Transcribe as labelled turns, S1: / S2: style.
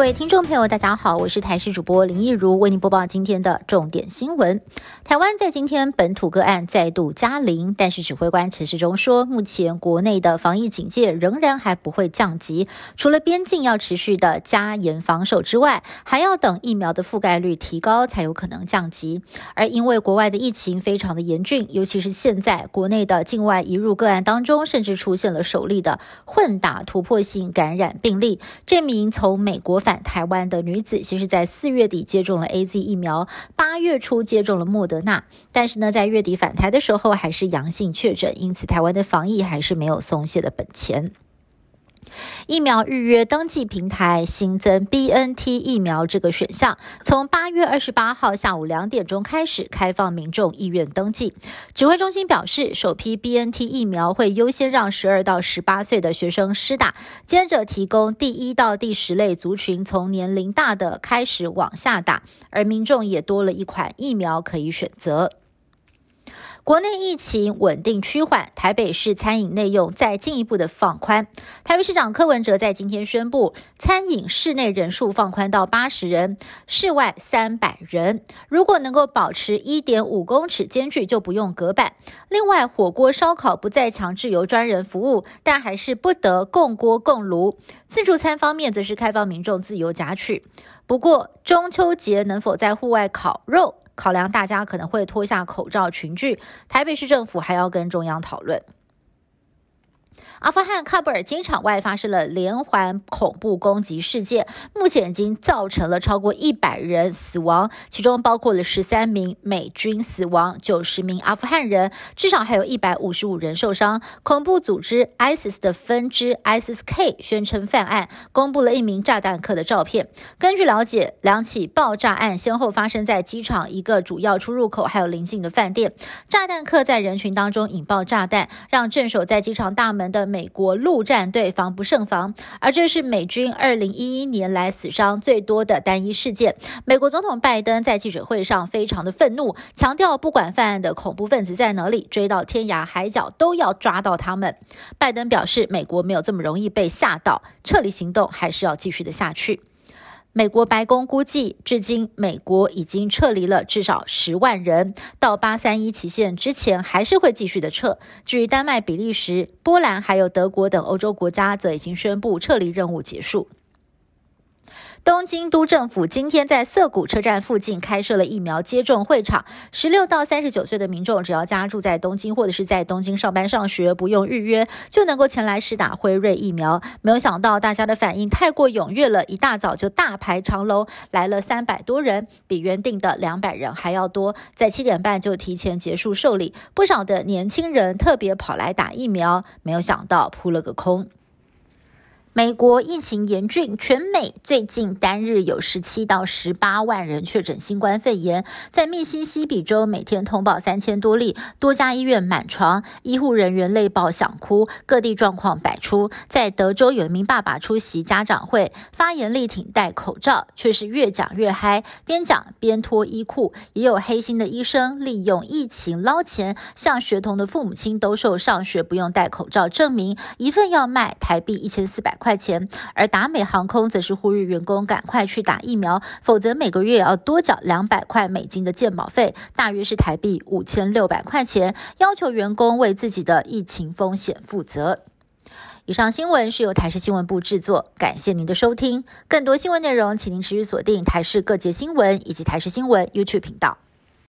S1: 各位听众朋友，大家好，我是台视主播林义如，为您播报今天的重点新闻。台湾在今天本土个案再度加零，但是指挥官陈时中说，目前国内的防疫警戒仍然还不会降级，除了边境要持续的加严防守之外，还要等疫苗的覆盖率提高才有可能降级。而因为国外的疫情非常的严峻，尤其是现在国内的境外移入个案当中，甚至出现了首例的混打突破性感染病例，这名从美国返。台湾的女子其实，在四月底接种了 A Z 疫苗，八月初接种了莫德纳，但是呢，在月底返台的时候还是阳性确诊，因此台湾的防疫还是没有松懈的本钱。疫苗预约登记平台新增 BNT 疫苗这个选项，从八月二十八号下午两点钟开始开放民众意愿登记。指挥中心表示，首批 BNT 疫苗会优先让十二到十八岁的学生施打，接着提供第一到第十类族群从年龄大的开始往下打，而民众也多了一款疫苗可以选择。国内疫情稳定趋缓，台北市餐饮内用再进一步的放宽。台北市长柯文哲在今天宣布，餐饮室内人数放宽到八十人，室外三百人。如果能够保持一点五公尺间距，就不用隔板。另外，火锅烧烤不再强制由专人服务，但还是不得共锅共炉。自助餐方面，则是开放民众自由夹取。不过，中秋节能否在户外烤肉？考量大家可能会脱下口罩群聚，台北市政府还要跟中央讨论。阿富汗喀布尔机场外发生了连环恐怖攻击事件，目前已经造成了超过一百人死亡，其中包括了十三名美军死亡，九十名阿富汗人，至少还有一百五十五人受伤。恐怖组织 ISIS 的分支 ISIS-K 宣称犯案，公布了一名炸弹客的照片。根据了解，两起爆炸案先后发生在机场一个主要出入口，还有邻近的饭店。炸弹客在人群当中引爆炸弹，让镇守在机场大门的。美国陆战队防不胜防，而这是美军二零一一年来死伤最多的单一事件。美国总统拜登在记者会上非常的愤怒，强调不管犯案的恐怖分子在哪里，追到天涯海角都要抓到他们。拜登表示，美国没有这么容易被吓到，撤离行动还是要继续的下去。美国白宫估计，至今美国已经撤离了至少十万人，到八三一期限之前还是会继续的撤。至于丹麦、比利时、波兰还有德国等欧洲国家，则已经宣布撤离任务结束。东京都政府今天在涩谷车站附近开设了疫苗接种会场，十六到三十九岁的民众只要家住在东京或者是在东京上班上学，不用预约就能够前来试打辉瑞疫苗。没有想到大家的反应太过踊跃了，一大早就大排长龙，来了三百多人，比原定的两百人还要多。在七点半就提前结束受理，不少的年轻人特别跑来打疫苗，没有想到扑了个空。美国疫情严峻，全美最近单日有十七到十八万人确诊新冠肺炎。在密西西比州，每天通报三千多例，多家医院满床，医护人员累爆想哭，各地状况百出。在德州，有一名爸爸出席家长会，发言力挺戴口罩，却是越讲越嗨，边讲边脱衣裤。也有黑心的医生利用疫情捞钱，向学童的父母亲兜售上学不用戴口罩证明，一份要卖台币一千四百。块钱，而达美航空则是呼吁员工赶快去打疫苗，否则每个月要多缴两百块美金的健保费，大约是台币五千六百块钱，要求员工为自己的疫情风险负责。以上新闻是由台视新闻部制作，感谢您的收听。更多新闻内容，请您持续锁定台视各界新闻以及台视新闻 YouTube 频道。